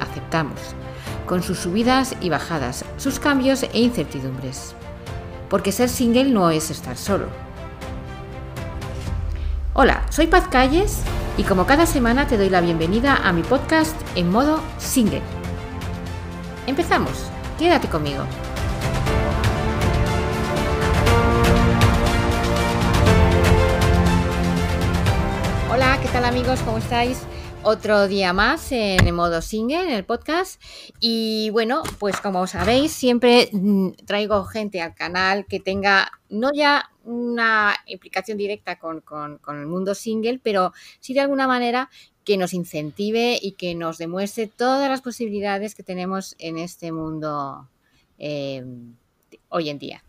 aceptamos, con sus subidas y bajadas, sus cambios e incertidumbres. Porque ser single no es estar solo. Hola, soy Paz Calles y como cada semana te doy la bienvenida a mi podcast en modo single. Empezamos, quédate conmigo. Hola, ¿qué tal amigos? ¿Cómo estáis? Otro día más en modo single, en el podcast. Y bueno, pues como sabéis, siempre mm, traigo gente al canal que tenga no ya una implicación directa con, el mundo single, pero sí de alguna manera que nos incentive y que nos demuestre todas las posibilidades que tenemos en este mundo eh, hoy en día.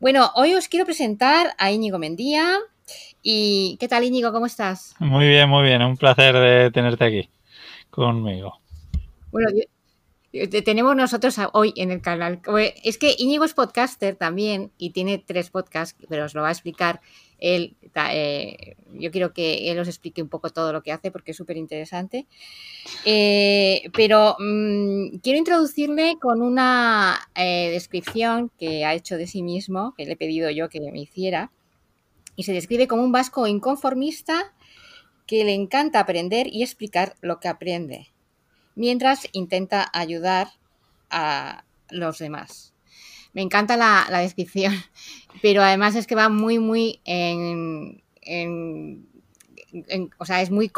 Bueno, hoy os quiero presentar a Íñigo Mendía. ¿Y qué tal, Íñigo? ¿Cómo estás? Muy bien, muy bien. Un placer de tenerte aquí conmigo. Bueno, tenemos nosotros hoy en el canal. Es que Íñigo es podcaster también y tiene tres podcasts, pero os lo va a explicar él. Eh, yo quiero que él os explique un poco todo lo que hace porque es súper interesante. Eh, pero mm, quiero introducirle con una eh, descripción que ha hecho de sí mismo, que le he pedido yo que me hiciera y se describe como un vasco inconformista que le encanta aprender y explicar lo que aprende, mientras intenta ayudar a los demás. Me encanta la, descripción, pero además es que va muy, muy en... o sea, es muy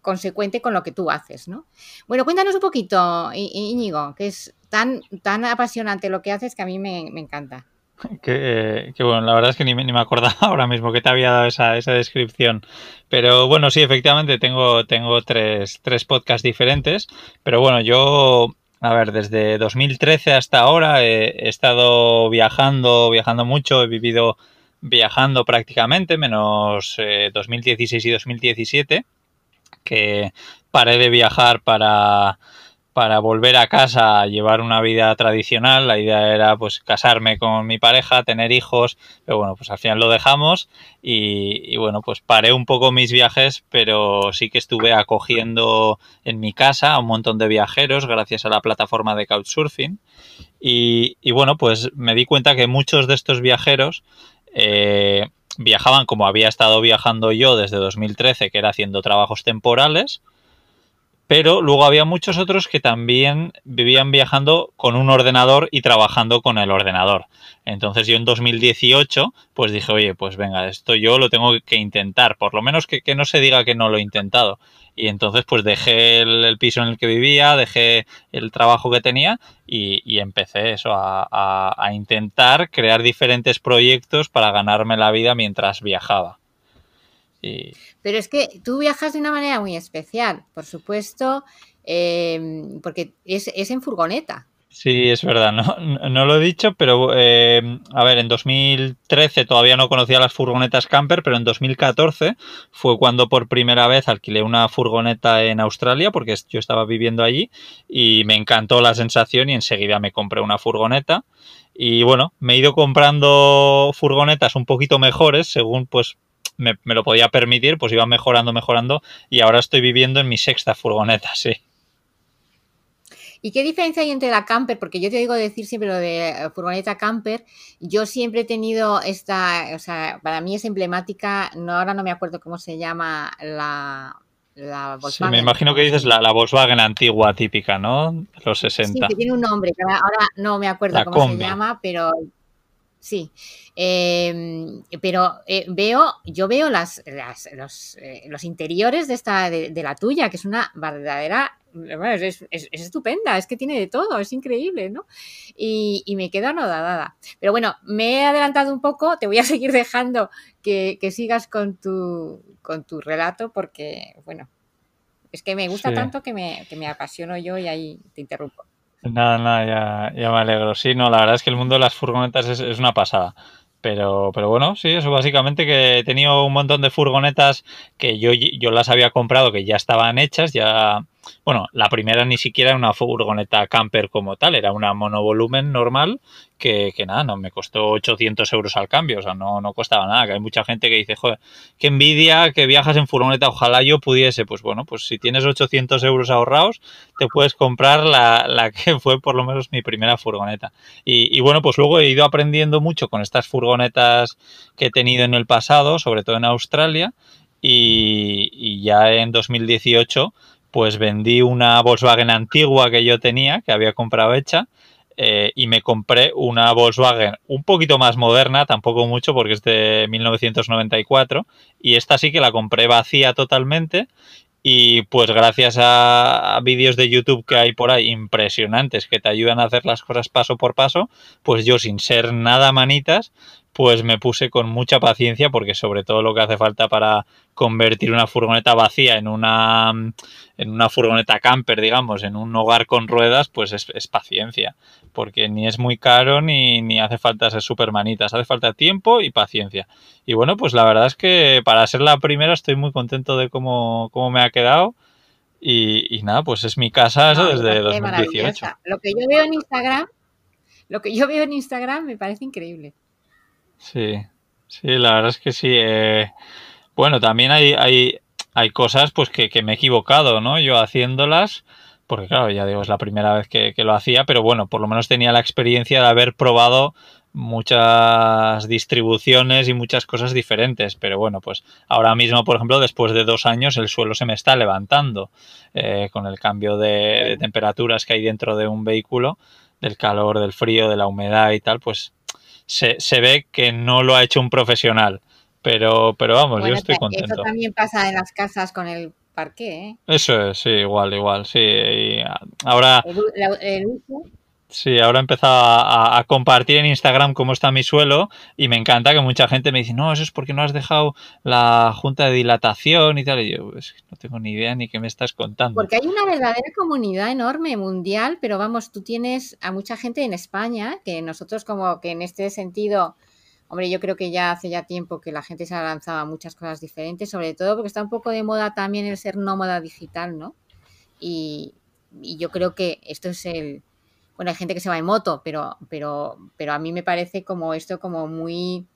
consecuente con lo que tú haces, ¿no? Bueno, cuéntanos un poquito, Íñigo, que es tan, tan apasionante lo que haces que a mí me encanta. Que, bueno, la verdad es que ni, ni, me acordaba ahora mismo que te había dado esa, descripción. Pero bueno, sí, efectivamente tengo, tres, podcasts diferentes. Pero bueno, yo, a ver, desde 2013 hasta ahora he, estado viajando, viajando mucho, he vivido viajando prácticamente, menos 2016 eh, y 2017, que paré de viajar para para volver a casa a llevar una vida tradicional. La idea era pues casarme con mi pareja, tener hijos, pero bueno, pues al final lo dejamos y, bueno, pues paré un poco mis viajes, pero sí que estuve acogiendo en mi casa a un montón de viajeros gracias a la plataforma de Couchsurfing. Y, bueno, pues me di cuenta que muchos de estos viajeros eh, viajaban como había estado viajando yo desde 2013, que era haciendo trabajos temporales pero luego había muchos otros que también vivían viajando con un ordenador y trabajando con el ordenador. Entonces yo en 2018 pues dije, oye, pues venga, esto yo lo tengo que intentar, por lo menos que, no se diga que no lo he intentado. Y entonces pues dejé el, piso en el que vivía, dejé el trabajo que tenía y, empecé eso, a, a intentar crear diferentes proyectos para ganarme la vida mientras viajaba. Pero es que tú viajas de una manera muy especial, por supuesto, em, porque es, en furgoneta. Sí, es verdad, no, no lo he dicho, pero em, a ver, en 2013 todavía no conocía las furgonetas camper, pero en 2014 fue cuando por primera vez alquilé una furgoneta en Australia, porque yo estaba viviendo allí y me encantó la sensación y enseguida me compré una furgoneta. Y bueno, me he ido comprando furgonetas un poquito mejores según pues me, lo podía permitir, pues iba mejorando, mejorando y ahora estoy viviendo en mi sexta furgoneta, sí. ¿Y qué diferencia hay entre la camper? Porque yo te digo decir siempre lo de eh, furgoneta camper. Yo siempre he tenido esta, o sea, para mí es emblemática, no, ahora no me acuerdo cómo se llama la, la Volkswagen. Sí, me imagino que dices la, Volkswagen antigua típica, ¿no? Los 60. Sí, que tiene un nombre, ahora no me acuerdo cómo se llama, pero Sí, em, pero eh, veo, yo veo las, los, eh, los, interiores de esta, de, la tuya, que es una verdadera, es, estupenda, es que tiene de todo, es increíble, ¿no? Y, me quedo anodada. Pero bueno, me he adelantado un poco, te voy a seguir dejando que, sigas con tu, con tu relato, porque, bueno, es que me gusta tanto que me, que me apasiono yo y ahí te interrumpo. Nada, nada, ya, me alegro. Sí, no, la verdad es que el mundo de las furgonetas es, una pasada. Pero, pero bueno, sí, eso básicamente que he tenido un montón de furgonetas que yo, yo las había comprado, que ya estaban hechas, ya, bueno, la primera ni siquiera era una furgoneta camper como tal, era una monovolumen normal que, que nada, no me costó 800 euros al cambio, o sea, no, no costaba nada, que hay mucha gente que dice, joder, qué envidia que viajas en furgoneta, ojalá yo pudiese, pues bueno, pues si tienes 800 euros ahorrados, te puedes comprar la, la que fue por lo menos mi primera furgoneta. Y, y bueno, pues luego he ido aprendiendo mucho con estas furgonetas que he tenido en el pasado, sobre todo en Australia, y, y ya en 2018 pues vendí una Volkswagen antigua que yo tenía, que había comprado hecha, eh, y me compré una Volkswagen un poquito más moderna, tampoco mucho porque es de 1994, y esta sí que la compré vacía totalmente. Y pues gracias a, a vídeos de YouTube que hay por ahí impresionantes que te ayudan a hacer las cosas paso por paso, pues yo sin ser nada manitas, pues me puse con mucha paciencia porque sobre todo lo que hace falta para convertir una furgoneta vacía en una, en una furgoneta camper, digamos, en un hogar con ruedas, pues es, es paciencia, porque ni es muy caro ni, ni hace falta ser super manitas, hace falta tiempo y paciencia. Y bueno, pues la verdad es que para ser la primera estoy muy contento de cómo, cómo me ha quedado. Y, y nada, pues es mi casa eso desde parece 2018. maravillosa. Lo que yo veo en Instagram, lo que yo veo en Instagram me parece increíble. Sí, sí, la verdad es que sí. eh, bueno, también hay, hay, hay cosas pues que, que me he equivocado, ¿no? Yo haciéndolas, porque claro, ya digo, es la primera vez que, que lo hacía, pero bueno, por lo menos tenía la experiencia de haber probado muchas distribuciones y muchas cosas diferentes. Pero bueno, pues ahora mismo, por ejemplo, después de dos años, el suelo se me está levantando eh, con el cambio de, de temperaturas que hay dentro de un vehículo, del calor, del frío, de la humedad y tal, pues se, se ve que no lo ha hecho un profesional. Pero, pero vamos, yo estoy ta- eso contento. también pasa en las casas con el parqué, ¿eh? Eso es, sí, igual, igual, sí. Y ahora, El, el uso. Sí, ahora he empezado a, compartir en Instagram cómo está mi suelo y me encanta que mucha gente me dice, no, eso es porque no has dejado la junta de dilatación y tal. Y yo, pues, no tengo ni idea ni qué me estás contando. Porque hay una verdadera comunidad enorme mundial, pero vamos, tú tienes a mucha gente en España, que nosotros como que en este sentido, hombre, yo creo que ya hace ya tiempo que la gente se ha lanzado a muchas cosas diferentes, sobre todo porque está un poco de moda también el ser nómada digital, ¿no? Y yo creo que esto es el... Bueno, hay gente que se va en moto, pero, pero, pero a mí me parece como esto como muy,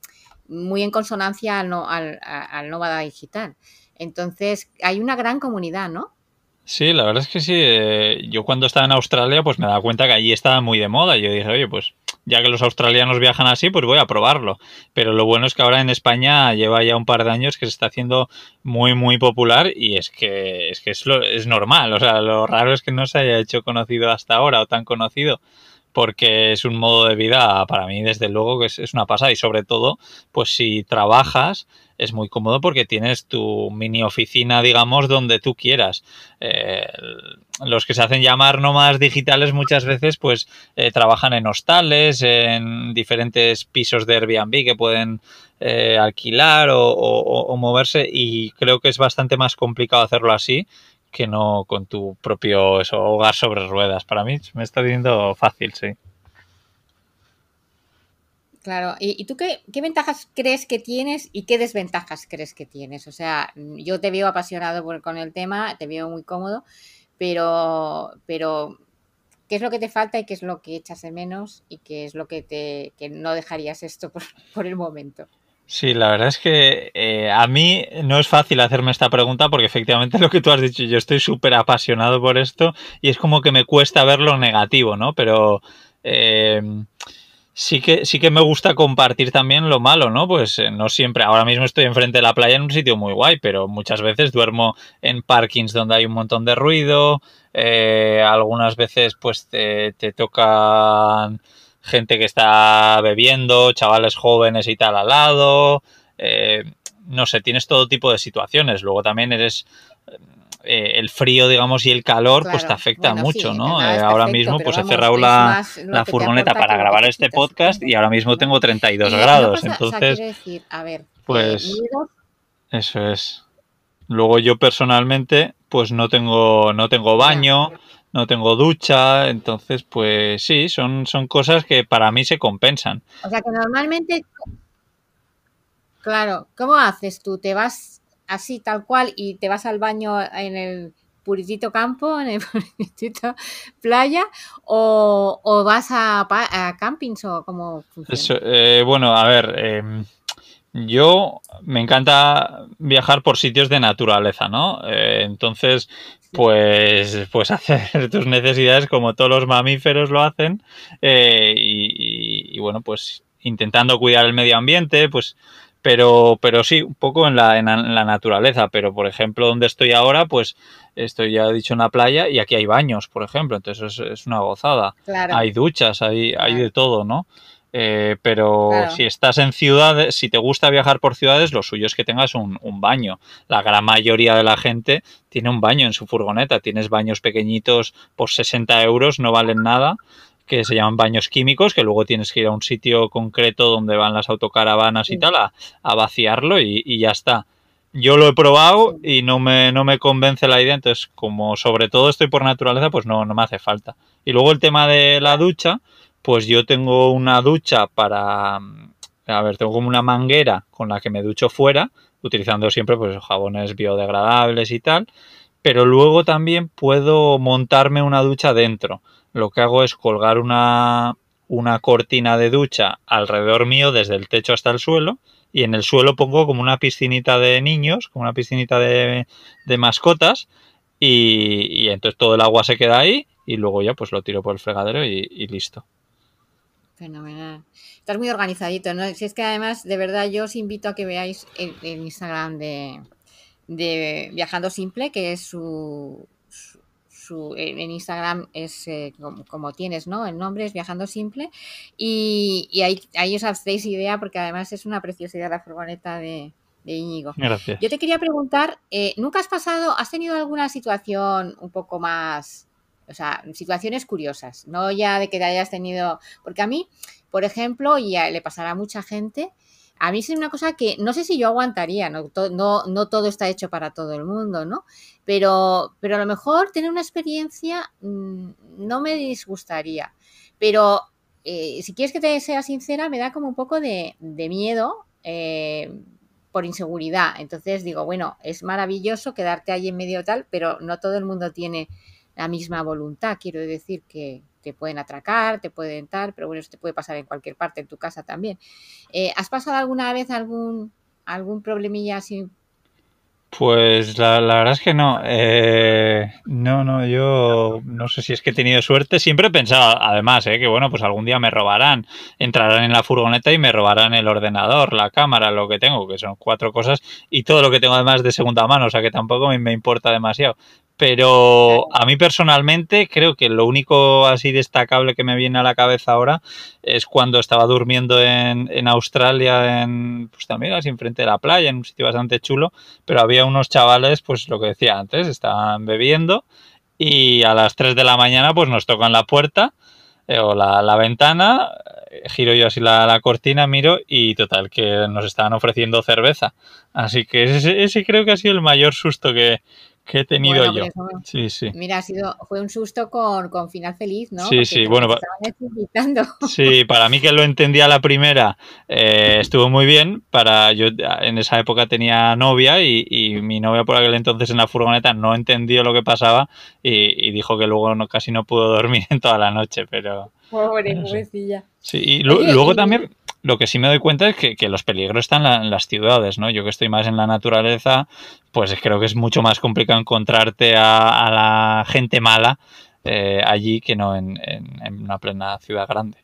muy en consonancia al, no- al, al nómada digital. Entonces, hay una gran comunidad, ¿no? Sí, la verdad es que sí. eh, yo cuando estaba en Australia, pues me daba cuenta que allí estaba muy de moda. Yo dije, oye, pues ya que los australianos viajan así, pues voy a probarlo. Pero lo bueno es que ahora en España lleva ya un par de años que se está haciendo muy, muy popular y es que es, que es, lo- es normal. O sea, lo raro es que no se haya hecho conocido hasta ahora o tan conocido porque es un modo de vida para mí desde luego que es, una pasada. Y sobre todo pues si trabajas es muy cómodo porque tienes tu mini oficina digamos donde tú quieras. Eh, los que se hacen llamar nómadas digitales muchas veces pues eh, trabajan en hostales en diferentes pisos de Airbnb que pueden eh, alquilar o, o- o moverse y creo que es bastante más complicado hacerlo así que no con tu propio eso, hogar sobre ruedas. Para mí me está viendo fácil, sí. Claro, ¿y, tú qué, qué ventajas crees que tienes y qué desventajas crees que tienes? O sea, yo te veo apasionado con el tema, te veo muy cómodo, pero, pero ¿qué es lo que te falta y qué es lo que echas de menos y qué es lo que te que no dejarías esto por, por el momento? Sí, la verdad es que eh, a mí no es fácil hacerme esta pregunta porque efectivamente lo que tú has dicho, yo estoy súper apasionado por esto y es como que me cuesta ver lo negativo, ¿no? Pero eh, sí que sí que me gusta compartir también lo malo, ¿no? Pues eh, no siempre, ahora mismo estoy enfrente de la playa en un sitio muy guay, pero muchas veces duermo en parkings donde hay un montón de ruido, algunas veces pues te, te tocan gente que está bebiendo, chavales jóvenes y tal al lado, eh, no sé, tienes todo tipo de situaciones. Luego también eres eh, el frío, digamos, y el calor, pues te afecta bueno, mucho, sí, ¿no? Eh, ahora perfecto, mismo, pues he cerrado la, furgoneta para grabar este podcast y ahora mismo tengo 32 Y grados. pasa, o sea, Entonces, decir, a ver, eh, pues eso es. Luego yo personalmente, pues no tengo, no tengo baño, no tengo ducha, entonces, pues sí, son, son cosas que para mí se compensan. o sea que normalmente, claro, ¿cómo haces tú? ¿Te vas así tal cual y te vas al baño en el puritito campo, en el puritito playa, o, vas a, a, campings o cómo funciona? Eh, bueno, a ver, em, yo me encanta viajar por sitios de naturaleza, ¿no? Eh, entonces, pues, pues hacer tus necesidades como todos los mamíferos lo hacen eh, y, bueno, pues intentando cuidar el medio ambiente, pues pero, pero sí, un poco en la, en la, naturaleza. Pero, por ejemplo, donde estoy ahora, pues estoy ya he dicho en la playa y aquí hay baños, por ejemplo. Entonces es, una gozada. Hay duchas, hay, hay de todo, ¿no? Eh, pero si estás en ciudades, si te gusta viajar por ciudades, lo suyo es que tengas un, baño. La gran mayoría de la gente tiene un baño en su furgoneta. Tienes baños pequeñitos por 60 euros, no valen nada, que se llaman baños químicos, que luego tienes que ir a un sitio concreto donde van las autocaravanas y tal a, vaciarlo y, ya está. Yo lo he probado y no me, no me convence la idea, entonces como sobre todo estoy por naturaleza, pues no, no me hace falta. Y luego el tema de la ducha, pues yo tengo una ducha para, a ver, tengo como una manguera con la que me ducho fuera, utilizando siempre pues jabones biodegradables y tal, pero luego también puedo montarme una ducha dentro. Lo que hago es colgar una, una cortina de ducha alrededor mío desde el techo hasta el suelo y en el suelo pongo como una piscinita de niños, como una piscinita de, de mascotas y, entonces todo el agua se queda ahí y luego ya pues lo tiro por el fregadero y listo. Fenomenal. Estás muy organizadito, ¿no? Si es que además, de verdad, yo os invito a que veáis el, Instagram de, Viajando Simple, que es su, su, en Instagram es eh, como, tienes, ¿no? El nombre es Viajando Simple y, ahí, ahí, os hacéis idea porque además es una preciosidad la furgoneta de, de Íñigo. Gracias. Yo te quería preguntar, eh, ¿nunca has pasado, has tenido alguna situación un poco más o sea, situaciones curiosas, no ya de que te hayas tenido, porque a mí, por ejemplo, y le pasará a mucha gente, a mí es una cosa que no sé si yo aguantaría, no, todo está hecho para todo el mundo, ¿no? Pero, pero a lo mejor tener una experiencia mm, no me disgustaría. Pero eh, si quieres que te sea sincera, me da como un poco de, miedo eh, por inseguridad. Entonces digo, bueno, es maravilloso quedarte ahí en medio tal, pero no todo el mundo tiene la misma voluntad. Quiero decir que te pueden atracar, te pueden dar, pero bueno, eso te puede pasar en cualquier parte, en tu casa también. Eh, ¿Has pasado alguna vez algún, algún problemilla así? Pues la, verdad es que no. Eh, no, no, yo no sé si es que he tenido suerte. Siempre he pensado, además, eh, que bueno, pues algún día me robarán. Entrarán en la furgoneta y me robarán el ordenador, la cámara, lo que tengo, que son cuatro cosas, y todo lo que tengo además de segunda mano, o sea que tampoco me, me importa demasiado. Pero a mí personalmente creo que lo único así destacable que me viene a la cabeza ahora es cuando estaba durmiendo en, Australia, en, pues también así enfrente de la playa, en un sitio bastante chulo, pero había unos chavales, pues lo que decía antes, estaban bebiendo y a las 3 de la mañana pues nos tocan la puerta eh, o la, la, ventana, giro yo así la, la, cortina, miro y total, que nos estaban ofreciendo cerveza. Así que ese, ese creo que ha sido el mayor susto que, que he tenido yo. sí, sí. Mira, ha sido, fue un susto con, con final feliz, ¿no? Sí, sí, bueno. Sí, para mí que lo entendía la primera, eh, estuvo muy bien. Para yo en esa época tenía novia y, y, mi novia por aquel entonces en la furgoneta no entendió lo que pasaba y, y dijo que luego no, casi no pudo dormir en toda la noche, pero... Pobre, pobrecilla. Sí, y luego también lo que sí me doy cuenta es que, los peligros están en las ciudades, ¿no? Yo que estoy más en la naturaleza, pues creo que es mucho más complicado encontrarte a, la gente mala eh, allí que no en, una plena ciudad grande.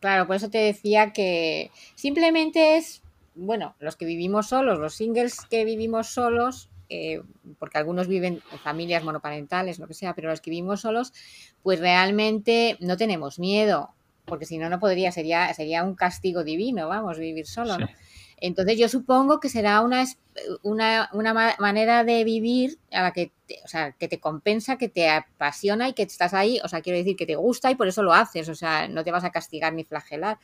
Claro, por eso te decía que simplemente es, bueno, los que vivimos solos, los singles que vivimos solos, eh, porque algunos viven en familias monoparentales, lo que sea, pero los que vivimos solos, pues realmente no tenemos miedo porque si no, no podría, sería, sería un castigo divino, vamos, vivir solo, ¿no? Entonces yo supongo que será una, una, una, manera de vivir a la que te, o sea, que te compensa, que te apasiona y que estás ahí, o sea, quiero decir que te gusta y por eso lo haces, o sea, no te vas a castigar ni flagelar.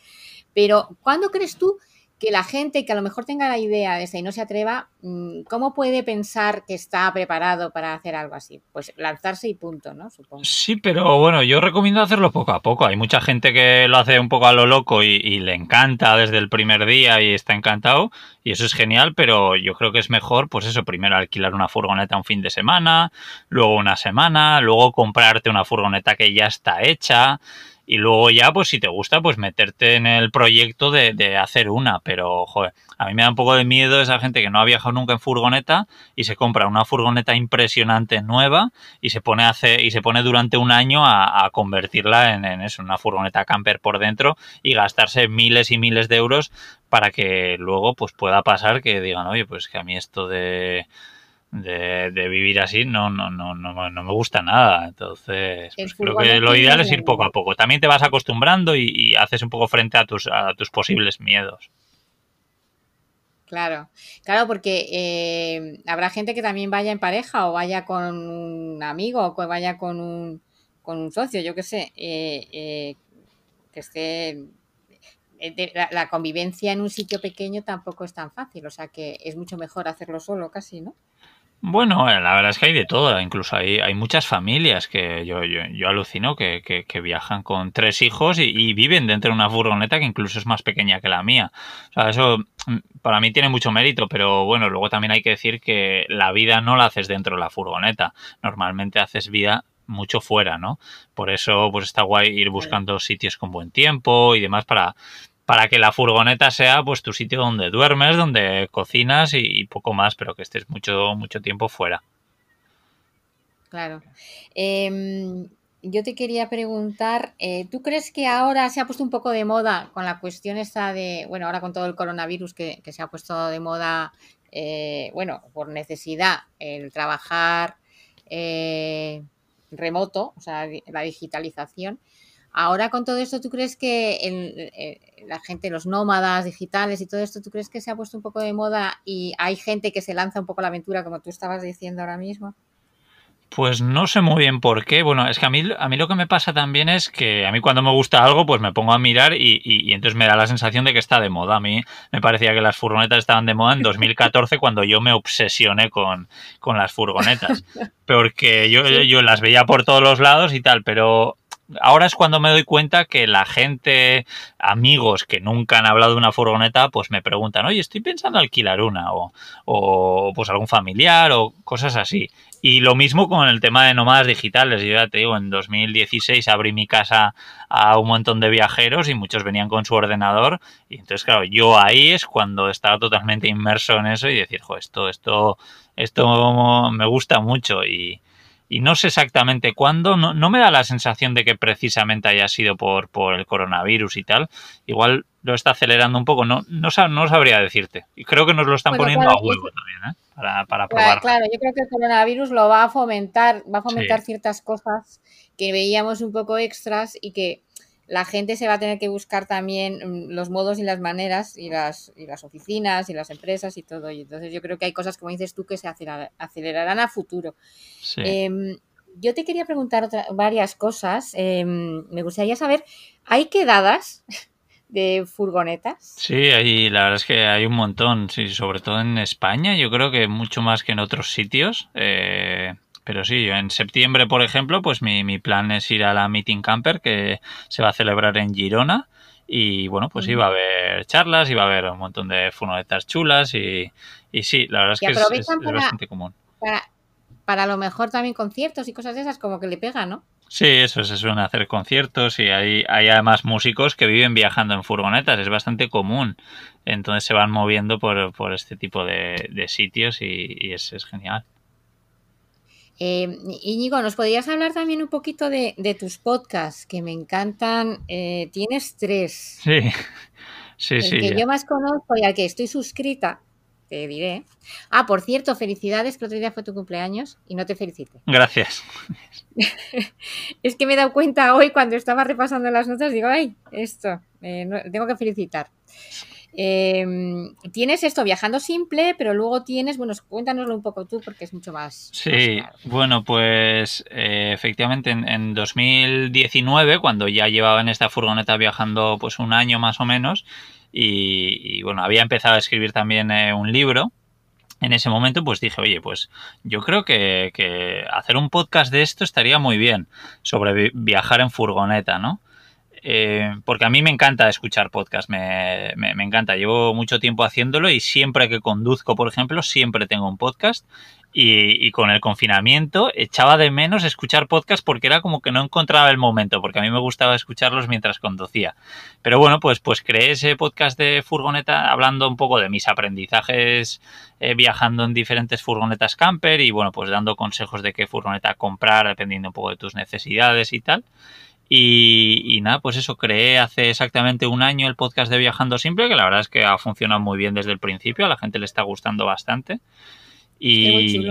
Pero ¿cuándo crees tú que la gente que a lo mejor tenga la idea de esa y no se atreva, mm, ¿cómo puede pensar que está preparado para hacer algo así? Pues lanzarse y punto, ¿no? Sí, pero bueno, yo recomiendo hacerlo poco a poco. Hay mucha gente que lo hace un poco a lo loco y, y le encanta desde el primer día y está encantado y eso es genial, pero yo creo que es mejor, pues eso, primero alquilar una furgoneta un fin de semana, luego una semana, luego comprarte una furgoneta que ya está hecha y luego ya, pues si te gusta, pues meterte en el proyecto de, de, hacer una. Pero, joder, a mí me da un poco de miedo esa gente que no ha viajado nunca en furgoneta y se compra una furgoneta impresionante nueva y se pone, hace, y se pone durante un año a, convertirla en, en, eso, una furgoneta camper por dentro y gastarse miles y miles de euros para que luego pues pueda pasar que digan, oye, pues que a mí esto de de, de, vivir así no, no, no, no, no me gusta nada. Entonces, pues creo que lo ideal es ir poco a poco. También te vas acostumbrando y, y haces un poco frente a tus, a tus posibles miedos. Claro, claro, porque eh, habrá gente que también vaya en pareja o vaya con un amigo o que vaya con un, con un socio, yo qué sé, eh, eh, que esté... De, la, la convivencia en un sitio pequeño tampoco es tan fácil, o sea que es mucho mejor hacerlo solo casi, ¿no? Bueno, la verdad es que hay de todo, incluso hay, hay muchas familias que yo, yo, yo alucino que, que, que, viajan con tres hijos y, y, viven dentro de una furgoneta que incluso es más pequeña que la mía. O sea, eso para mí tiene mucho mérito, pero bueno, luego también hay que decir que la vida no la haces dentro de la furgoneta, normalmente haces vida mucho fuera, ¿no? Por eso pues está guay ir buscando sitios con buen tiempo y demás para para que la furgoneta sea pues tu sitio donde duermes, donde cocinas y, poco más, pero que estés mucho, mucho tiempo fuera. Claro. Eh, yo te quería preguntar, eh, ¿tú crees que ahora se ha puesto un poco de moda con la cuestión esta de, bueno, ahora con todo el coronavirus que, se ha puesto de moda, eh, bueno, por necesidad, el trabajar eh, remoto, o sea, la digitalización, Ahora con todo esto, ¿tú crees que el, eh, la gente, los nómadas digitales y todo esto, ¿tú crees que se ha puesto un poco de moda y hay gente que se lanza un poco a la aventura, como tú estabas diciendo ahora mismo? Pues no sé muy bien por qué. Bueno, es que a mí, a mí lo que me pasa también es que a mí cuando me gusta algo, pues me pongo a mirar y, y, y, entonces me da la sensación de que está de moda. A mí me parecía que las furgonetas estaban de moda en 2014 cuando yo me obsesioné con, con las furgonetas. Porque yo, yo las veía por todos los lados y tal, pero ahora es cuando me doy cuenta que la gente, amigos que nunca han hablado de una furgoneta, pues me preguntan, oye, estoy pensando alquilar una, o, o pues algún familiar, o cosas así. Y lo mismo con el tema de nómadas digitales. Yo ya te digo, en 2016 abrí mi casa a un montón de viajeros y muchos venían con su ordenador. Y entonces, claro, yo ahí es cuando estaba totalmente inmerso en eso y decir, esto, esto, esto me gusta mucho. Y, y no sé exactamente cuándo, no, no, me da la sensación de que precisamente haya sido por, por el coronavirus y tal. Igual lo está acelerando un poco, no, no, no sabría decirte. Y creo que nos lo están bueno, poniendo claro, a huevo también, ¿eh? Para, para probar. Claro, yo creo que el coronavirus lo va a fomentar, va a fomentar sí. ciertas cosas que veíamos un poco extras y que la gente se va a tener que buscar también mm, los modos y las maneras y las, y las oficinas y las empresas y todo. Y entonces yo creo que hay cosas, como dices tú, que se acelerarán a futuro. Sí. Eh, yo te quería preguntar otra, varias cosas. Eh, me gustaría saber, ¿hay quedadas de furgonetas? Sí, hay, la verdad es que hay un montón, sí, sobre todo en España, yo creo que mucho más que en otros sitios. Eh, pero sí, en septiembre, por ejemplo, pues mi, mi, plan es ir a la Meeting Camper que se va a celebrar en Girona. Y bueno, pues iba a haber charlas, iba a haber un montón de furgonetas chulas y, y sí, la verdad es que es, es, es para, bastante común. Para, para lo mejor también conciertos y cosas de esas, como que le pega, ¿no? Sí, eso se suelen hacer conciertos y hay, hay además músicos que viven viajando en furgonetas, es bastante común. Entonces se van moviendo por, por este tipo de, de sitios y, y es, es genial. Eh, Íñigo, ¿nos podrías hablar también un poquito de, de tus podcasts que me encantan? Eh, tienes tres. Sí, sí, el sí. que ya. yo más conozco y al que estoy suscrita, te diré. Ah, por cierto, felicidades, que otro día fue tu cumpleaños y no te felicité. Gracias. es que me he dado cuenta hoy cuando estaba repasando las notas, digo, ay, esto, eh, no, tengo que felicitar. Eh, tienes esto viajando simple, pero luego tienes, bueno, cuéntanoslo un poco tú porque es mucho más. Sí, más bueno, pues eh, efectivamente en, en, 2019, cuando ya llevaba en esta furgoneta viajando pues un año más o menos, y, bueno, había empezado a escribir también eh, un libro. En ese momento pues dije, oye, pues yo creo que, que hacer un podcast de esto estaría muy bien sobre viajar en furgoneta, ¿no? Eh, porque a mí me encanta escuchar podcast, me, encanta. Llevo mucho tiempo haciéndolo y siempre que conduzco, por ejemplo, siempre tengo un podcast. Y, con el confinamiento echaba de menos escuchar podcast porque era como que no encontraba el momento, porque a mí me gustaba escucharlos mientras conducía. Pero bueno, pues, pues creé ese podcast de furgoneta hablando un poco de mis aprendizajes eh, viajando en diferentes furgonetas camper y bueno, pues dando consejos de qué furgoneta comprar dependiendo un poco de tus necesidades y tal. Y, nada, pues eso, creé hace exactamente un año el podcast de Viajando Simple, que la verdad es que ha funcionado muy bien desde el principio, a la gente le está gustando bastante. Y,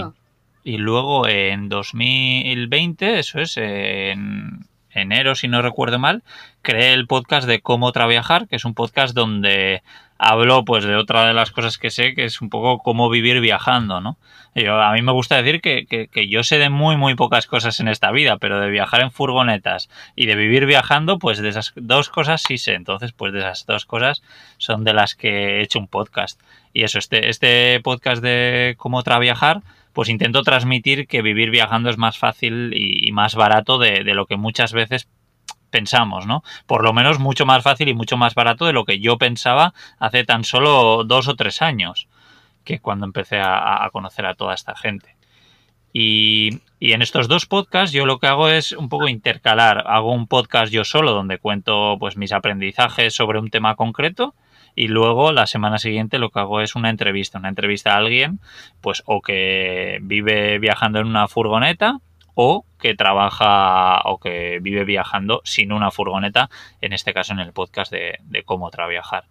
y luego en 2020, eso es, en enero, si no recuerdo mal, creé el podcast de Cómo Traviajar, que es un podcast donde hablo pues de otra de las cosas que sé, que es un poco cómo vivir viajando, ¿no? Yo, a mí me gusta decir que, que, yo sé de muy, muy pocas cosas en esta vida, pero de viajar en furgonetas y de vivir viajando, pues de esas dos cosas sí sé. Entonces, pues de esas dos cosas son de las que he hecho un podcast. Y eso, este, este podcast de cómo traviajar, pues intento transmitir que vivir viajando es más fácil y, más barato de, lo que muchas veces pensamos, ¿no? Por lo menos mucho más fácil y mucho más barato de lo que yo pensaba hace tan solo dos o tres años, que cuando empecé a, conocer a toda esta gente. Y, en estos dos podcasts yo lo que hago es un poco intercalar. Hago un podcast yo solo donde cuento pues mis aprendizajes sobre un tema concreto y luego la semana siguiente lo que hago es una entrevista, una entrevista a alguien pues o que vive viajando en una furgoneta o que trabaja o que vive viajando sin una furgoneta, en este caso en el podcast de, cómo traviajar.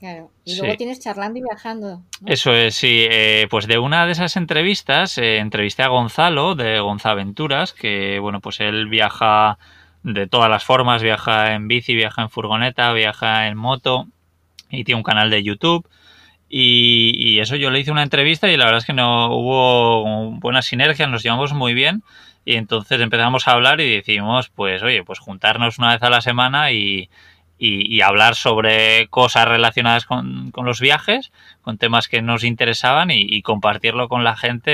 Claro. Y luego tienes charlando y viajando. Eso es, sí. Eh, pues de una de esas entrevistas, eh, entrevisté a Gonzalo de Gonzaventuras, que bueno, pues él viaja de todas las formas, viaja en bici, viaja en furgoneta, viaja en moto y tiene un canal de YouTube. Y, eso yo le hice una entrevista y la verdad es que no hubo buena sinergia, nos llevamos muy bien. Y entonces empezamos a hablar y decimos, pues oye, pues juntarnos una vez a la semana y, hablar sobre cosas relacionadas con, los viajes, con temas que nos interesaban y, compartirlo con la gente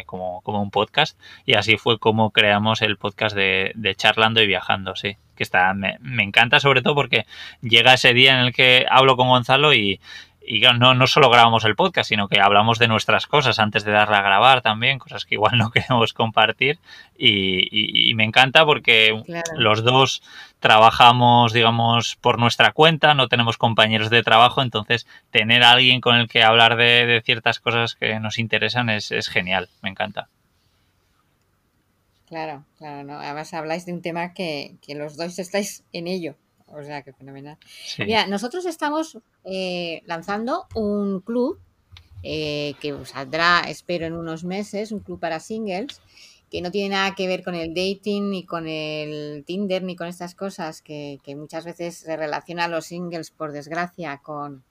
eh, como, un podcast. Y así fue como creamos el podcast de Charlando y Viajando, sí. Que está, me, me encanta sobre todo porque llega ese día en el que hablo con Gonzalo y, y no, no solo grabamos el podcast, sino que hablamos de nuestras cosas antes de darle a grabar también, cosas que igual no queremos compartir. Y, me encanta porque los dos trabajamos, digamos, por nuestra cuenta, no tenemos compañeros de trabajo, entonces tener a alguien con el que hablar de, ciertas cosas que nos interesan es, es genial, me encanta. Claro, claro, ¿no? además habláis de un tema que, que los dos estáis en ello. O sea, que fenomenal. Mira, nosotros estamos eh, lanzando un club eh, que saldrá, espero, en unos meses, un club para singles, que no tiene nada que ver con el dating, ni con el Tinder, ni con estas cosas que, que muchas veces se relacionan los singles, por desgracia, con,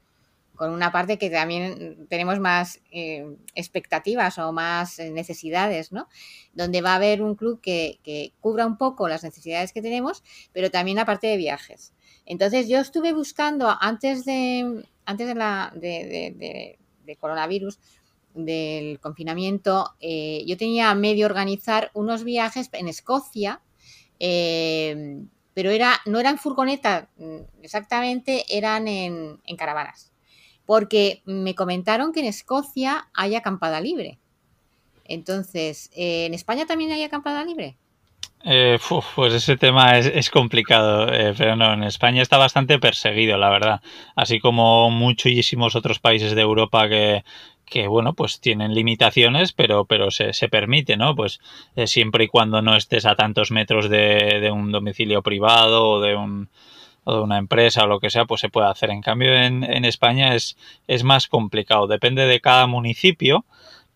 con una parte que también tenemos más eh, expectativas o más eh, necesidades, ¿no? Donde va a haber un club que, cubra un poco las necesidades que tenemos, pero también la parte de viajes. Entonces yo estuve buscando antes de antes de la de, coronavirus, del confinamiento, eh, yo tenía medio organizar unos viajes en Escocia, pero era, no eran furgonetas mm, exactamente, eran en caravanas porque me comentaron que en Escocia hay acampada libre. Entonces, eh, ¿en España también hay acampada libre? Eh, pues ese tema es, complicado, eh, pero no, en España está bastante perseguido, la verdad. Así como muchísimos otros países de Europa que, que bueno, pues tienen limitaciones, pero, pero se, se permite, ¿no? Pues siempre y cuando no estés a tantos metros de, de un domicilio privado o de un, o de una empresa o lo que sea, pues se puede hacer. En cambio, en, en España es, es más complicado. Depende de cada municipio,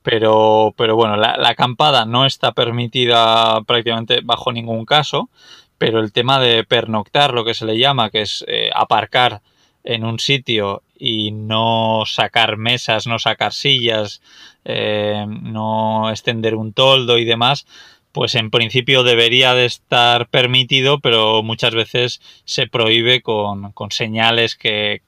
pero, pero bueno, la, acampada no está permitida prácticamente bajo ningún caso, pero el tema de pernoctar, lo que se le llama, que es eh, aparcar en un sitio y no sacar mesas, no sacar sillas, eh, no extender un toldo y demás, pues en principio debería de estar permitido, pero muchas veces se prohíbe con, señales que,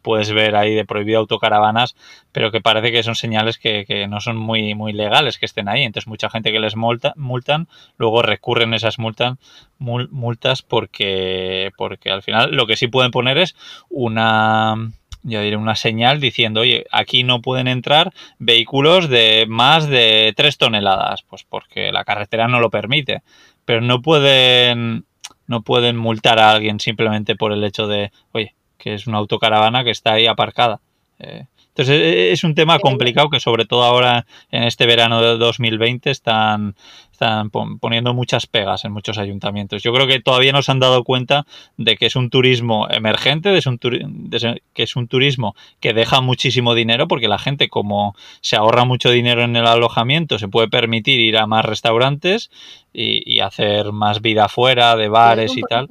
puedes ver ahí de prohibido autocaravanas, pero que parece que son señales que, no son muy, muy legales que estén ahí. Entonces mucha gente que les multa, multan, luego recurren esas multas, multas porque, porque al final lo que sí pueden poner es una yo diré una señal diciendo, oye, aquí no pueden entrar vehículos de más de 3 toneladas, pues porque la carretera no lo permite. Pero no pueden, no pueden multar a alguien simplemente por el hecho de, oye, que es una autocaravana que está ahí aparcada. Eh, entonces e, e, es un tema complicado que sobre todo ahora en este verano de 2020 están, están poniendo muchas pegas en muchos ayuntamientos. Yo creo que todavía no se han dado cuenta de que es un turismo emergente, de, un que es un turismo que deja muchísimo dinero porque la gente como se ahorra mucho dinero en el alojamiento se puede permitir ir a más restaurantes y, hacer más vida fuera de bares y tal.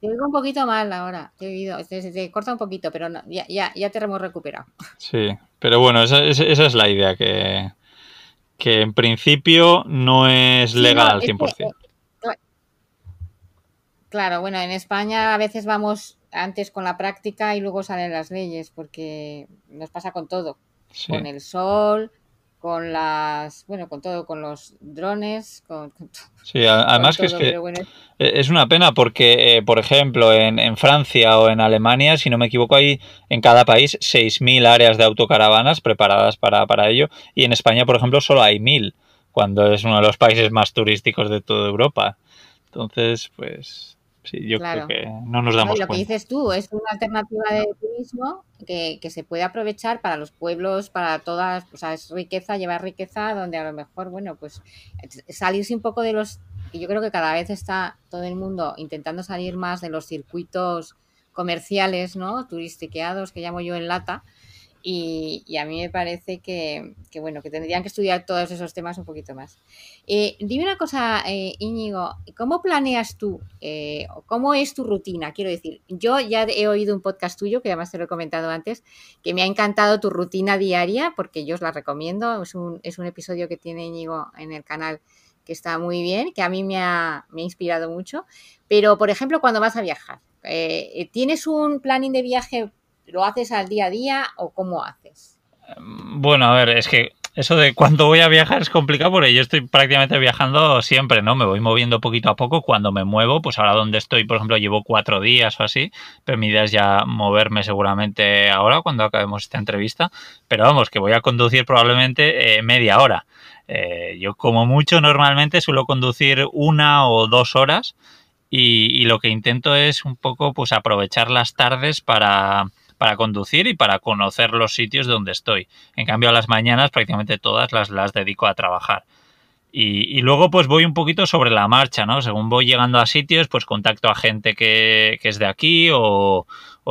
Te oigo un poquito mal ahora, te he oído, te corta un poquito, pero ya, ya, ya, te hemos recuperado. Sí, pero bueno, esa, esa es la idea, que, que en principio no es legal al 100%. Eh, claro, bueno, en España a veces vamos antes con la práctica y luego salen las leyes, porque nos pasa con todo, con el sol, con las, bueno, con todo, con los drones, con, Sí, además que es que e, es una pena porque, eh, por ejemplo, en, en, Francia o en Alemania, si no me equivoco, hay en cada país 6.000 áreas de autocaravanas preparadas para, para ello y en España, por ejemplo, solo hay 1.000, cuando es uno de los países más turísticos de toda Europa. Entonces, pues Sí, yo creo que no nos damos lo que dices tú es una alternativa de turismo que, se puede aprovechar para los pueblos, para todas, o sea, es riqueza, llevar riqueza donde a lo mejor, bueno, pues salirse un poco de los, y yo creo que cada vez está todo el mundo intentando salir más de los circuitos comerciales, ¿no? Turistiqueados, que llamo yo en lata, y, a mí me parece que, bueno, que tendrían que estudiar todos esos temas un poquito más. Eh, dime una cosa, eh, Íñigo, ¿cómo planeas tú? Eh, ¿Cómo es tu rutina? Quiero decir, yo ya he oído un podcast tuyo, que además te lo he comentado antes, que me ha encantado tu rutina diaria, porque yo os la recomiendo. Es un, episodio que tiene Íñigo en el canal que está muy bien, que a mí me ha, me ha inspirado mucho. Pero, por ejemplo, cuando vas a viajar, ¿tienes un planning de viaje ¿Lo haces al día a día o cómo haces? Bueno, a ver, es que eso de cuando voy a viajar es complicado porque yo estoy prácticamente viajando siempre, ¿no? Me voy moviendo poquito a poco. Cuando me muevo, pues ahora donde estoy, por ejemplo, llevo cuatro días o así, pero mi idea es ya moverme seguramente ahora cuando acabemos esta entrevista. Pero vamos, que voy a conducir probablemente eh, media hora. Eh, yo como mucho normalmente suelo conducir una o dos horas y, y lo que intento es un poco pues aprovechar las tardes para para conducir y para conocer los sitios donde estoy. En cambio, a las mañanas prácticamente todas las, las dedico a trabajar. Y, luego pues voy un poquito sobre la marcha, ¿no? Según voy llegando a sitios, pues contacto a gente que, es de aquí o,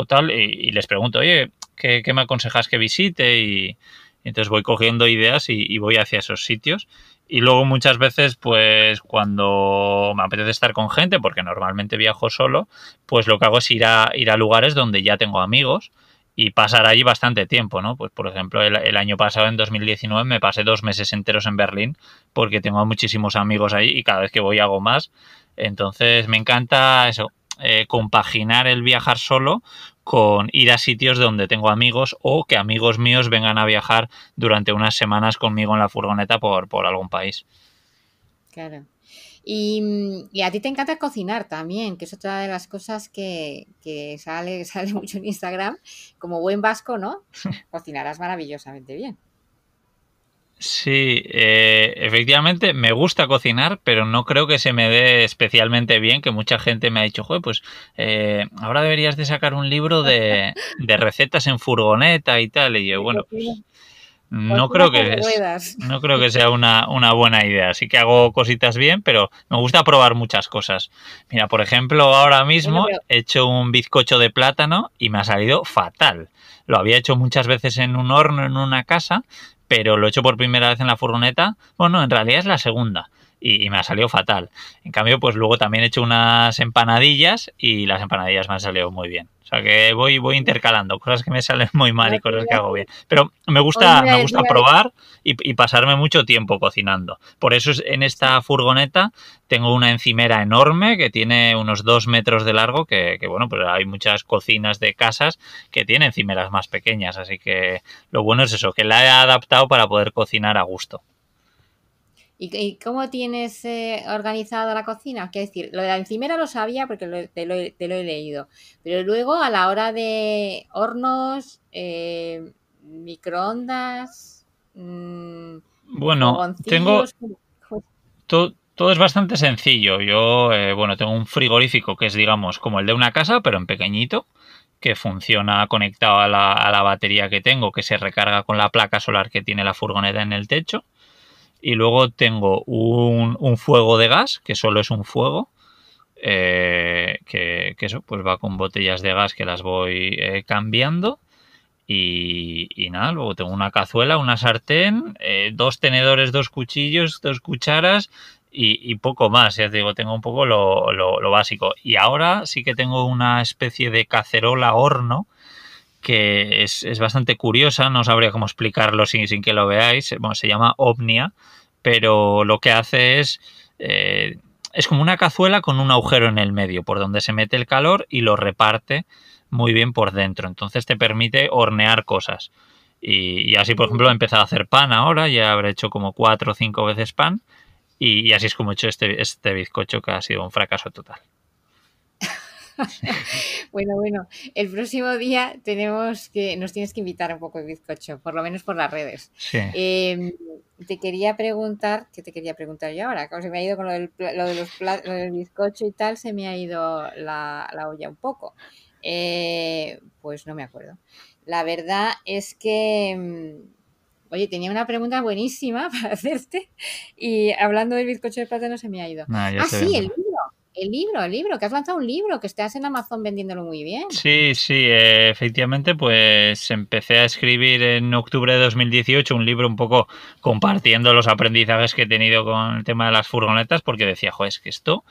tal y, les pregunto, oye, ¿qué, me aconsejas que visite? Y, entonces voy cogiendo ideas y, voy hacia esos sitios. Y luego muchas veces, pues cuando me apetece estar con gente, porque normalmente viajo solo, pues lo que hago es ir a, ir a lugares donde ya tengo amigos y pasar allí bastante tiempo, ¿no? Pues por ejemplo, el, año pasado, en 2019, me pasé dos meses enteros en Berlín porque tengo muchísimos amigos ahí y cada vez que voy hago más. Entonces me encanta eso, eh, compaginar el viajar solo con ir a sitios donde tengo amigos o que amigos míos vengan a viajar durante unas semanas conmigo en la furgoneta por, por algún país. Claro. Y, a ti te encanta cocinar también, que es otra de las cosas que, que sale, sale mucho en Instagram. Como buen vasco, ¿no? Cocinarás maravillosamente bien. Sí, eh, efectivamente me gusta cocinar, pero no creo que se me dé especialmente bien, que mucha gente me ha dicho, Joder, pues eh, ahora deberías de sacar un libro de, de, recetas en furgoneta y tal. Y yo, bueno, pues no creo que no creo que sea una, una, buena idea. Sí que hago cositas bien, pero me gusta probar muchas cosas. Mira, por ejemplo, ahora mismo he hecho un bizcocho de plátano y me ha salido fatal. Lo había hecho muchas veces en un horno en una casa, pero lo he hecho por primera vez en la furgoneta. Bueno, en realidad es la segunda. Y, me ha salido fatal. En cambio, pues luego también he hecho unas empanadillas y las empanadillas me han salido muy bien. O sea que voy, voy intercalando cosas que me salen muy mal y cosas que hago bien. Pero me gusta, me gusta probar y, pasarme mucho tiempo cocinando. Por eso en esta furgoneta tengo una encimera enorme que tiene unos dos metros de largo, que, que bueno, pues hay muchas cocinas de casas que tienen encimeras más pequeñas. Así que lo bueno es eso, que la he adaptado para poder cocinar a gusto. ¿Y, cómo tienes eh, organizada la cocina? Quiero decir, lo de la encimera lo sabía porque te, lo, he leído, pero luego a la hora de hornos, eh, microondas, mmm, bueno, tengo todo, todo, es bastante sencillo. Yo, eh, bueno, tengo un frigorífico que es, digamos, como el de una casa, pero en pequeñito, que funciona conectado a la, a la batería que tengo, que se recarga con la placa solar que tiene la furgoneta en el techo y luego tengo un, fuego de gas, que solo es un fuego, eh, que, eso pues va con botellas de gas que las voy eh, cambiando. Y, nada, luego tengo una cazuela, una sartén, eh, dos tenedores, dos cuchillos, dos cucharas y, poco más. Ya te digo, tengo un poco lo, lo, básico. Y ahora sí que tengo una especie de cacerola horno que es, bastante curiosa, no sabría cómo explicarlo sin, sin que lo veáis. Bueno, se llama Omnia, pero lo que hace es... Eh, es como una cazuela con un agujero en el medio por donde se mete el calor y lo reparte muy bien por dentro. Entonces te permite hornear cosas. Y, así, por ejemplo, he empezado a hacer pan ahora, ya habré hecho como cuatro o cinco veces pan. Y, y así es como he hecho este, este bizcocho que ha sido un fracaso total. bueno, bueno, el próximo día tenemos que, nos tienes que invitar un poco de bizcocho, por lo menos por las redes. Em, te quería preguntar, ¿qué te quería preguntar yo ahora? Como se me ha ido con lo del, lo de los del bizcocho y tal, se me ha ido la, olla un poco. Eh, pues no me acuerdo. La verdad es que, em, oye, tenía una pregunta buenísima para hacerte y hablando del bizcocho de plátano se me ha ido. ah, sí, el. El libro, el libro, que has lanzado un libro, que estás en Amazon vendiéndolo muy bien. Sí, sí, eh, efectivamente, pues empecé a escribir en octubre de 2018 un libro un poco compartiendo los aprendizajes que he tenido con el tema de las furgonetas, porque decía, joder, es que esto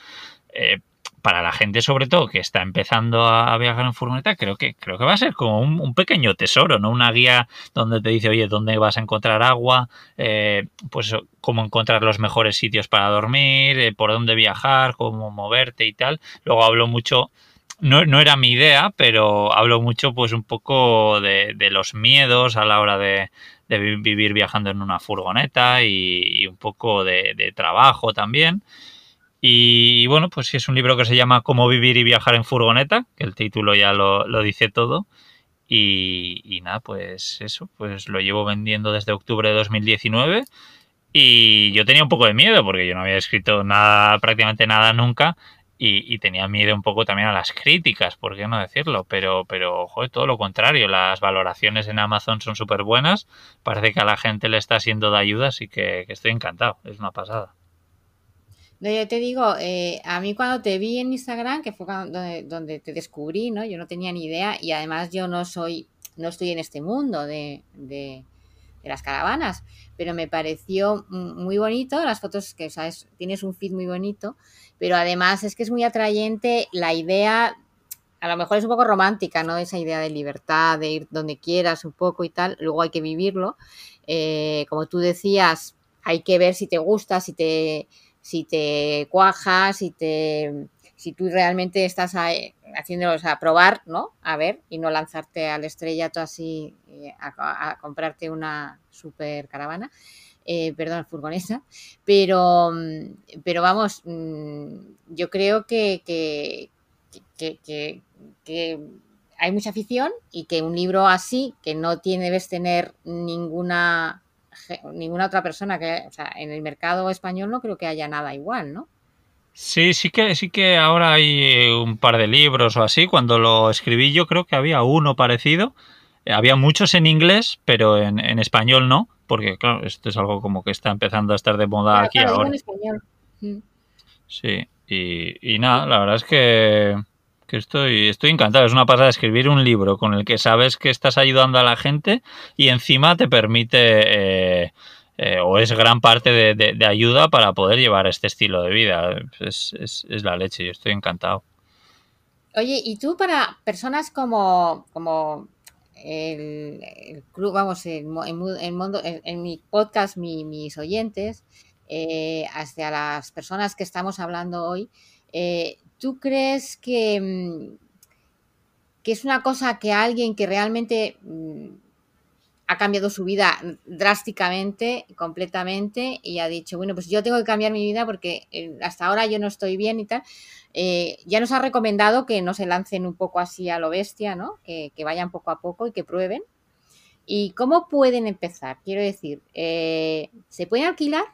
eh, para la gente sobre todo que está empezando a viajar en furgoneta, creo que, creo que va a ser como un, pequeño tesoro, ¿no? Una guía donde te dice, oye, ¿dónde vas a encontrar agua? Eh, pues cómo encontrar los mejores sitios para dormir, eh, por dónde viajar, cómo moverte y tal. Luego hablo mucho no, era mi idea, pero hablo mucho pues un poco de, los miedos a la hora de, vivir viajando en una furgoneta y, un poco de, trabajo también. Y bueno, pues es un libro que se llama Cómo vivir y viajar en furgoneta, que el título ya lo, dice todo. Y, nada, pues eso, pues lo llevo vendiendo desde octubre de 2019. Y yo tenía un poco de miedo porque yo no había escrito nada, prácticamente nada nunca. Y, tenía miedo un poco también a las críticas, por qué no decirlo, pero, pero joder, todo lo contrario, las valoraciones en Amazon son súper buenas, parece que a la gente le está siendo de ayuda, así que estoy encantado, es una pasada. No, yo te digo, eh, a mí cuando te vi en Instagram, que fue donde, donde, te descubrí, ¿no? Yo no tenía ni idea y además yo no soy, no estoy en este mundo de, de, las caravanas, pero me pareció muy bonito las fotos que, sabes, tienes un feed muy bonito, pero además es que es muy atrayente la idea, a lo mejor es un poco romántica, ¿no? Esa idea de libertad, de ir donde quieras un poco y tal, luego hay que vivirlo. Eh, como tú decías, hay que ver si te gusta, si te si te cuajas, si te si tú realmente estás haciéndolo, o sea, probar, ¿no? A ver, y no lanzarte al estrellato así eh, a, comprarte una super caravana, eh, perdón, furgonesa, pero, pero vamos, mm, yo creo que, que, que, hay mucha afición y que un libro así, que no tiene, debes tener ninguna ninguna otra persona que, o sea, en el mercado español no creo que haya nada igual, ¿no? Sí, sí que, sí que ahora hay eh, un par de libros o así. Cuando lo escribí yo creo que había uno parecido. Eh, había muchos en inglés, pero en, español no, porque claro, esto es algo como que está empezando a estar de moda aquí ahora. En español. Mm. Sí, y, y nada, la verdad es que que estoy, estoy encantado. Es una pasada escribir un libro con el que sabes que estás ayudando a la gente y encima te permite eh, eh, o es gran parte de, ayuda para poder llevar este estilo de vida. Es, es, la leche, yo estoy encantado. Oye, ¿y tú para personas como, como el, club, vamos, en, mundo, en, mi podcast, mis oyentes, eh, hacia las personas que estamos hablando hoy, eh, ¿tú crees que, mm, que es una cosa que alguien que realmente mm, ha cambiado su vida drásticamente, completamente, y ha dicho, bueno, pues yo tengo que cambiar mi vida porque eh, hasta ahora yo no estoy bien y tal. Eh, ya nos ha recomendado que no se lancen un poco así a lo bestia, ¿no? Que, vayan poco a poco y que prueben. ¿Y cómo pueden empezar? Quiero decir, eh, ¿se pueden alquilar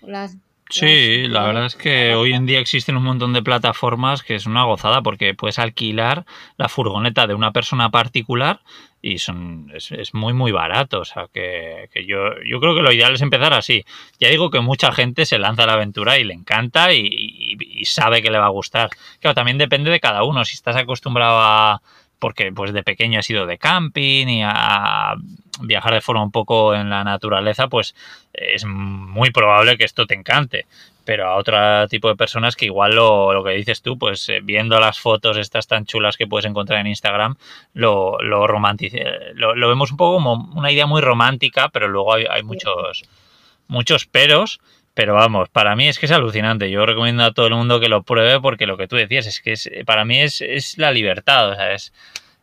las Sí, la verdad es que hoy en día existen un montón de plataformas que es una gozada porque puedes alquilar la furgoneta de una persona particular y son es, muy muy barato. O sea que, yo, yo creo que lo ideal es empezar así. Ya digo que mucha gente se lanza a la aventura y le encanta y, y sabe que le va a gustar. Claro, también depende de cada uno. Si estás acostumbrado a porque pues de pequeño he sido de camping y a viajar de forma un poco en la naturaleza, pues es muy probable que esto te encante. Pero a otro tipo de personas que igual lo, que dices tú, pues eh, viendo las fotos estas tan chulas que puedes encontrar en Instagram, lo, lo, lo, vemos un poco como una idea muy romántica, pero luego hay, hay muchos, muchos peros pero vamos, para mí es que es alucinante. Yo recomiendo a todo el mundo que lo pruebe porque lo que tú decías es que es, para mí es, es la libertad. O sea, es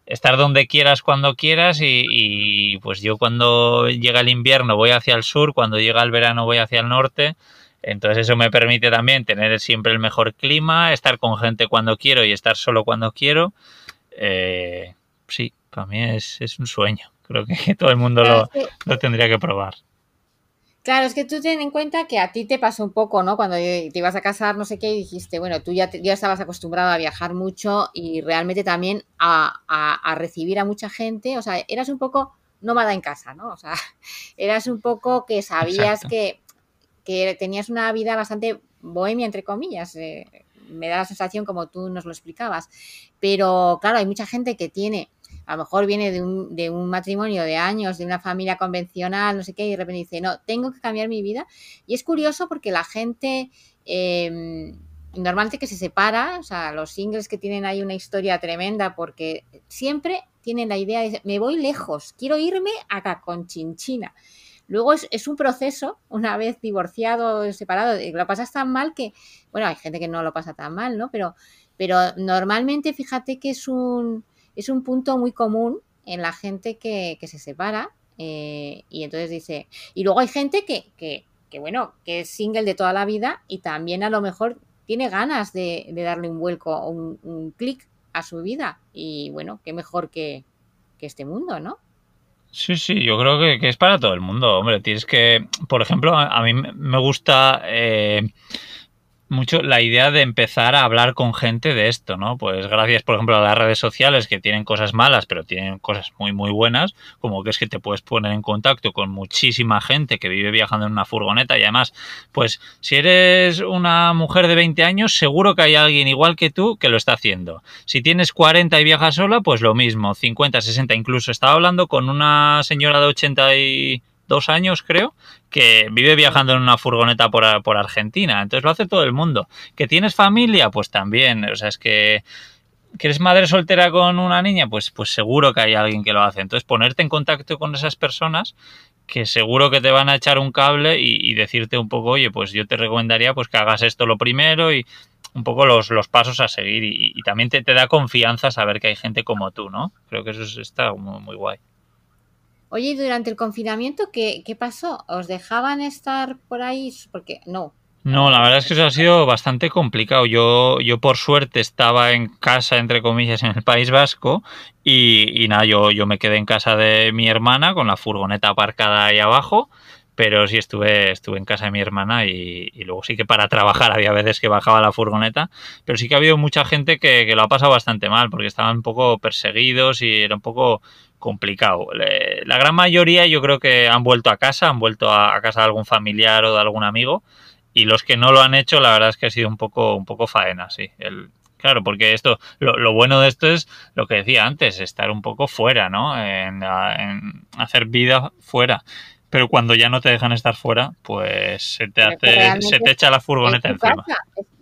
estar donde quieras cuando quieras y, y, pues yo cuando llega el invierno voy hacia el sur, cuando llega el verano voy hacia el norte. Entonces eso me permite también tener siempre el mejor clima, estar con gente cuando quiero y estar solo cuando quiero. Eh, sí, para mí es, es un sueño. Creo que todo el mundo lo, lo tendría que probar. Claro, es que tú ten en cuenta que a ti te pasó un poco, ¿no? Cuando te ibas a casar, no sé qué, y dijiste, bueno, tú ya, ya estabas acostumbrado a viajar mucho y realmente también a, recibir a mucha gente, o sea, eras un poco nómada en casa, ¿no? O sea, eras un poco que sabías que, que, tenías una vida bastante bohemia, entre comillas. Eh, me da la sensación como tú nos lo explicabas. Pero claro, hay mucha gente que tiene a lo mejor viene de un, de un matrimonio de años, de una familia convencional, no sé qué, y de repente dice, no, tengo que cambiar mi vida. Y es curioso porque la gente... Eh, normalmente que se separa, o sea, los singles que tienen ahí una historia tremenda porque siempre tienen la idea de, me voy lejos, quiero irme acá con Chinchina. Luego es, es, un proceso, una vez divorciado, separado, lo pasas tan mal que, bueno, hay gente que no lo pasa tan mal, ¿no? Pero, pero normalmente fíjate que es un, es un punto muy común en la gente que, se separa eh, y entonces dice, y luego hay gente que, que, que, bueno, que es single de toda la vida y también a lo mejor tiene ganas de, darle un vuelco o un, clic a su vida y bueno, qué mejor que, este mundo, ¿no? Sí, sí, yo creo que, es para todo el mundo, hombre. Tienes que, por ejemplo, a, mí me gusta eh, mucho la idea de empezar a hablar con gente de esto, ¿no? Pues gracias, por ejemplo, a las redes sociales que tienen cosas malas, pero tienen cosas muy, muy buenas, como que es que te puedes poner en contacto con muchísima gente que vive viajando en una furgoneta y además, pues si eres una mujer de 20 años, seguro que hay alguien igual que tú que lo está haciendo. Si tienes 40 y viajas sola, pues lo mismo, 50, 60, incluso estaba hablando con una señora de 80 y dos años, creo, que vive viajando en una furgoneta por, por Argentina. Entonces lo hace todo el mundo. ¿Que tienes familia? Pues también. O sea, es que que eres madre soltera con una niña, pues, pues seguro que hay alguien que lo hace. Entonces, ponerte en contacto con esas personas que seguro que te van a echar un cable y, decirte un poco, oye, pues yo te recomendaría pues que hagas esto lo primero y un poco los, los pasos a seguir. Y, también te, te, da confianza saber que hay gente como tú, ¿no? Creo que eso está muy, muy guay. Oye, durante el confinamiento qué, qué pasó? ¿Os dejaban estar por ahí? Porque no, no, la verdad es que eso ha sido bastante complicado. Yo, yo por suerte estaba en casa, entre comillas, en el País Vasco y, y, nada, yo, yo me quedé en casa de mi hermana con la furgoneta aparcada ahí abajo, pero sí estuve, estuve en casa de mi hermana y, y luego sí que para trabajar había veces que bajaba la furgoneta, pero sí que ha habido mucha gente que, que lo ha pasado bastante mal porque estaban un poco perseguidos y era un poco complicado. La gran mayoría yo creo que han vuelto a casa, han vuelto a casa de algún familiar o de algún amigo y los que no lo han hecho la verdad es que ha sido un poco, un poco faena, sí. El, claro, porque esto, lo, bueno de esto es lo que decía antes, estar un poco fuera, ¿no? En, en hacer vida fuera pero cuando ya no te dejan estar fuera, pues se te hace, se te echa la furgoneta encima.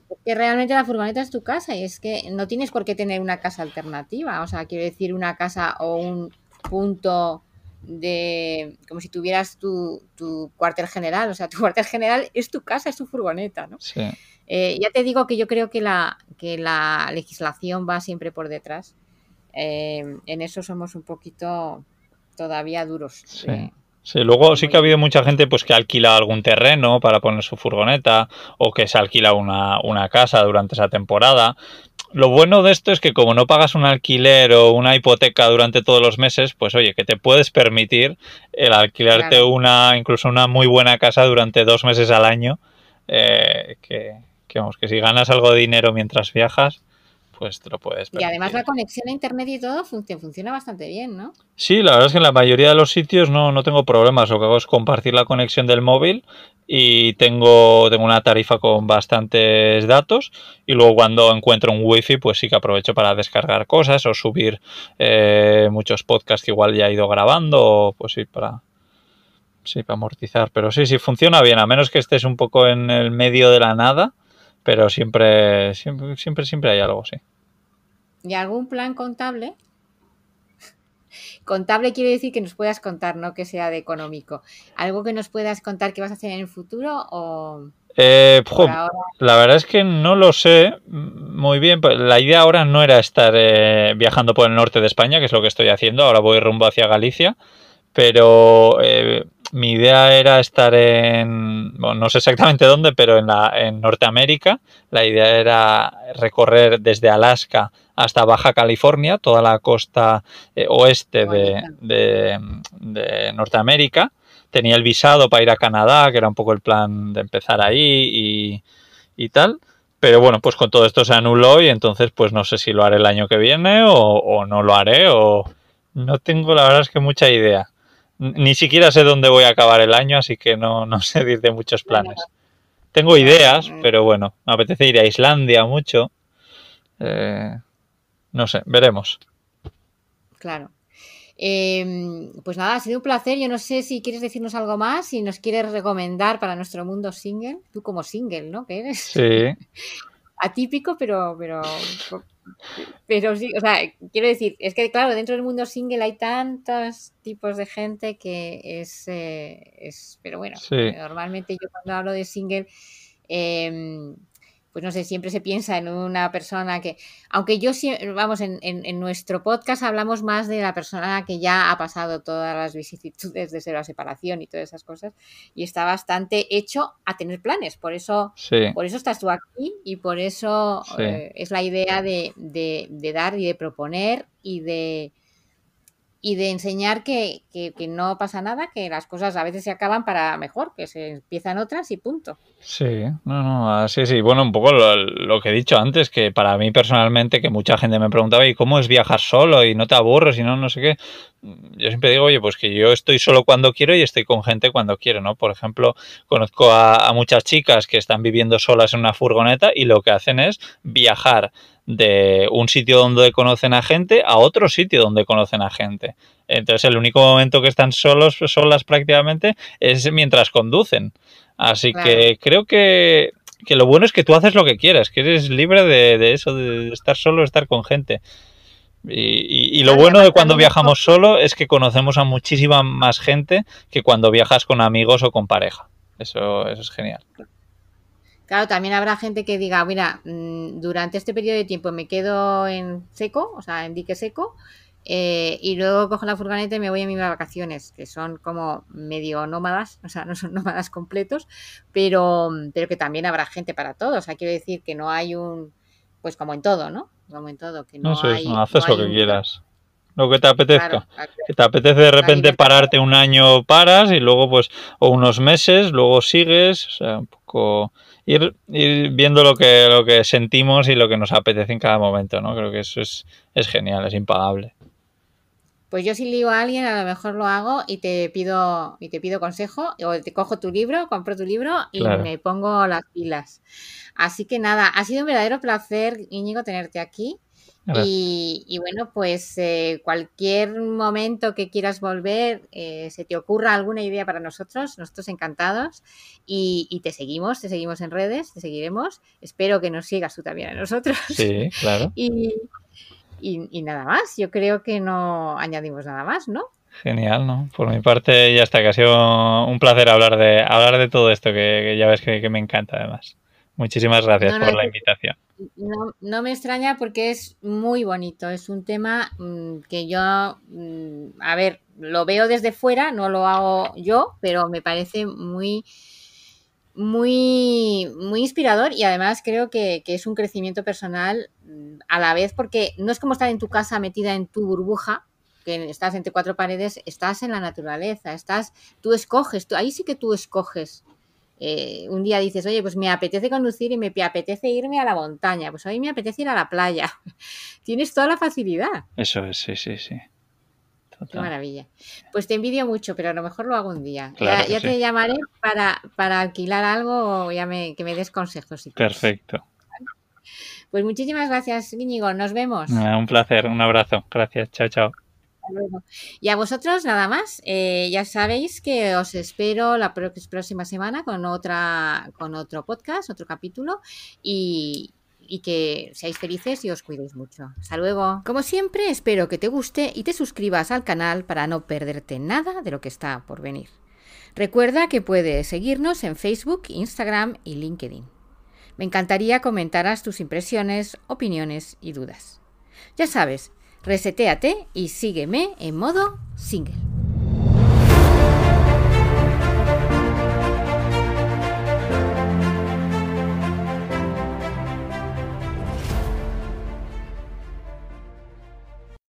Es que realmente la furgoneta es tu casa y es que no tienes por qué tener una casa alternativa. O sea, quiero decir, una casa o un punto de como si tuvieras tu, tu, cuartel general, o sea, tu cuartel general es tu casa, es tu furgoneta, ¿no? Sí. Eh, ya te digo que yo creo que la, que la legislación va siempre por detrás. Eh, en eso somos un poquito todavía duros. Sí. Sí, luego sí que ha habido mucha gente pues que alquila algún terreno para poner su furgoneta o que se alquila una, una casa durante esa temporada. Lo bueno de esto es que como no pagas un alquiler o una hipoteca durante todos los meses, pues oye, que te puedes permitir el alquilarte Claro. una, incluso una muy buena casa durante dos meses al año, eh, que, que vamos, que si ganas algo de dinero mientras viajas, pues te lo puedes Y permitir. además la conexión a internet y todo func- funciona bastante bien, ¿no? Sí, la verdad es que en la mayoría de los sitios no, no tengo problemas. Lo que hago es compartir la conexión del móvil y tengo, tengo una tarifa con bastantes datos. Y luego cuando encuentro un wifi, pues sí que aprovecho para descargar cosas o subir eh, muchos podcasts que igual ya he ido grabando. O, pues sí, para, sí, para amortizar. Pero sí, sí, funciona bien, a menos que estés un poco en el medio de la nada. Pero siempre, siempre, siempre, siempre hay algo, sí. ¿Y algún plan contable? Contable quiere decir que nos puedas contar, no que sea de económico. ¿Algo que nos puedas contar que vas a hacer en el futuro o Eh? La verdad es que no lo sé muy bien. pero La idea ahora no era estar eh, viajando por el norte de España, que es lo que estoy haciendo. Ahora voy rumbo hacia Galicia. Pero eh, mi idea era estar en, bueno, no sé exactamente dónde, pero en, la, en Norteamérica. La idea era recorrer desde Alaska hasta Baja California, toda la costa eh, oeste de- de Norteamérica. Tenía el visado para ir a Canadá, que era un poco el plan de empezar ahí y, y tal. Pero bueno, pues con todo esto se anuló y entonces pues no sé si lo haré el año que viene o, o no lo haré o no tengo la verdad es que mucha idea. Ni siquiera sé dónde voy a acabar el año, así que no, no sé decirte muchos planes. Tengo ideas, pero bueno, me apetece ir a Islandia mucho. Eh, no sé, veremos. Claro. Eh, pues nada, ha sido un placer. Yo no sé si quieres decirnos algo más, si nos quieres recomendar para nuestro mundo single. Tú como single, ¿no? Que eres Sí, atípico, pero, pero, pero sí, o sea, quiero decir, es que claro, dentro del mundo single hay tantos tipos de gente que es, eh, es pero bueno, Sí. normalmente yo cuando hablo de single, em, pues no sé, siempre se piensa en una persona que, aunque yo vamos, en, en- en nuestro podcast hablamos más de la persona que ya ha pasado todas las vicisitudes de la separación y todas esas cosas, y está bastante hecho a tener planes, por eso sí, por eso estás tú aquí y por eso Sí. eh, es la idea de, de- de dar y de proponer y de y de enseñar que, que- que no pasa nada, que las cosas a veces se acaban para mejor, que se empiezan otras y punto. sí, no, no, así sí. Bueno, un poco lo, lo que he dicho antes, que para mí personalmente, que mucha gente me preguntaba, ¿y cómo es viajar solo? Y no te aburres y no, no sé qué. Yo siempre digo, oye, pues que yo estoy solo cuando quiero y estoy con gente cuando quiero, ¿no? Por ejemplo, conozco a, a muchas chicas que están viviendo solas en una furgoneta y lo que hacen es viajar de un sitio donde conocen a gente a otro sitio donde conocen a gente. Entonces el único momento que están solos, solas prácticamente, es mientras conducen. Así Claro. que creo que, que lo bueno es que tú haces lo que quieras, que eres libre de, de eso, de estar solo, estar con gente. Y, y- y lo bueno de cuando viajamos solo es que conocemos a muchísima más gente que cuando viajas con amigos o con pareja. Eso, eso es genial. Claro, también habrá gente que diga, mira, mm, durante este periodo de tiempo me quedo en seco, o sea, en dique seco, eh, y luego cojo la furgoneta y me voy a mis vacaciones, que son como medio nómadas, o sea, no son nómadas completos, pero, pero que también habrá gente para todo. O sea, quiero decir que no hay un, pues como en todo, ¿no? Como en todo, que no hay. no, haces no lo que un- quieras. Lo que te apetezca. Claro. Que te apetece de repente pararte un año, paras y luego pues, o unos meses, luego sigues, o sea, un poco ir, ir viendo lo que, lo que sentimos y lo que nos apetece en cada momento, ¿no? Creo que eso es, es genial, es impagable. Pues yo si ligo a alguien, a lo mejor lo hago y te pido, y te pido consejo, o te cojo tu libro, compro tu libro y me pongo las pilas. Así que nada, ha sido un verdadero placer, Íñigo, tenerte aquí. Y, bueno, pues eh, cualquier momento que quieras volver, eh, se te ocurra alguna idea para nosotros, nosotros encantados. Y, te seguimos, te seguimos en redes, te seguiremos. Espero que nos sigas tú también a nosotros. Sí, claro. y, nada más, yo creo que no añadimos nada más, ¿no? Genial, ¿no? Por mi parte ya está, que ha sido un placer hablar de, hablar de todo esto, que, ya ves que, me encanta además. Muchísimas gracias por la invitación. No, me extraña porque es muy bonito, es un tema mm, que yo, mm, a ver, lo veo desde fuera, no lo hago yo, pero me parece muy muy, muy inspirador y además creo que, es un crecimiento personal mm, a la vez porque no es como estar en tu casa metida en tu burbuja, que estás entre cuatro paredes, estás en la naturaleza, estás, tú escoges, tú, ahí sí que tú escoges. Eh, un día dices, oye, pues me apetece conducir y me apetece irme a la montaña, pues hoy me apetece ir a la playa. Tienes toda la facilidad. Eso es, sí, sí, sí. Qué maravilla. Pues te envidio mucho, pero a lo mejor lo hago un día. ya, te llamaré para, para, alquilar algo o ya me, que me des consejos. Perfecto. Pues muchísimas gracias, Íñigo. Nos vemos. un placer, un abrazo. Gracias. Chao, chao. Y a vosotros nada más. Eh, ya sabéis que os espero la próxima semana con otra, con otro podcast, otro capítulo. Y, y que seáis felices y os cuidéis mucho. Hasta luego. Como siempre, espero que te guste y te suscribas al canal para no perderte nada de lo que está por venir. Recuerda que puedes seguirnos en Facebook, Instagram y LinkedIn. Me encantaría comentaras tus impresiones, opiniones y dudas. Ya sabes, reseteate y sígueme en modo single.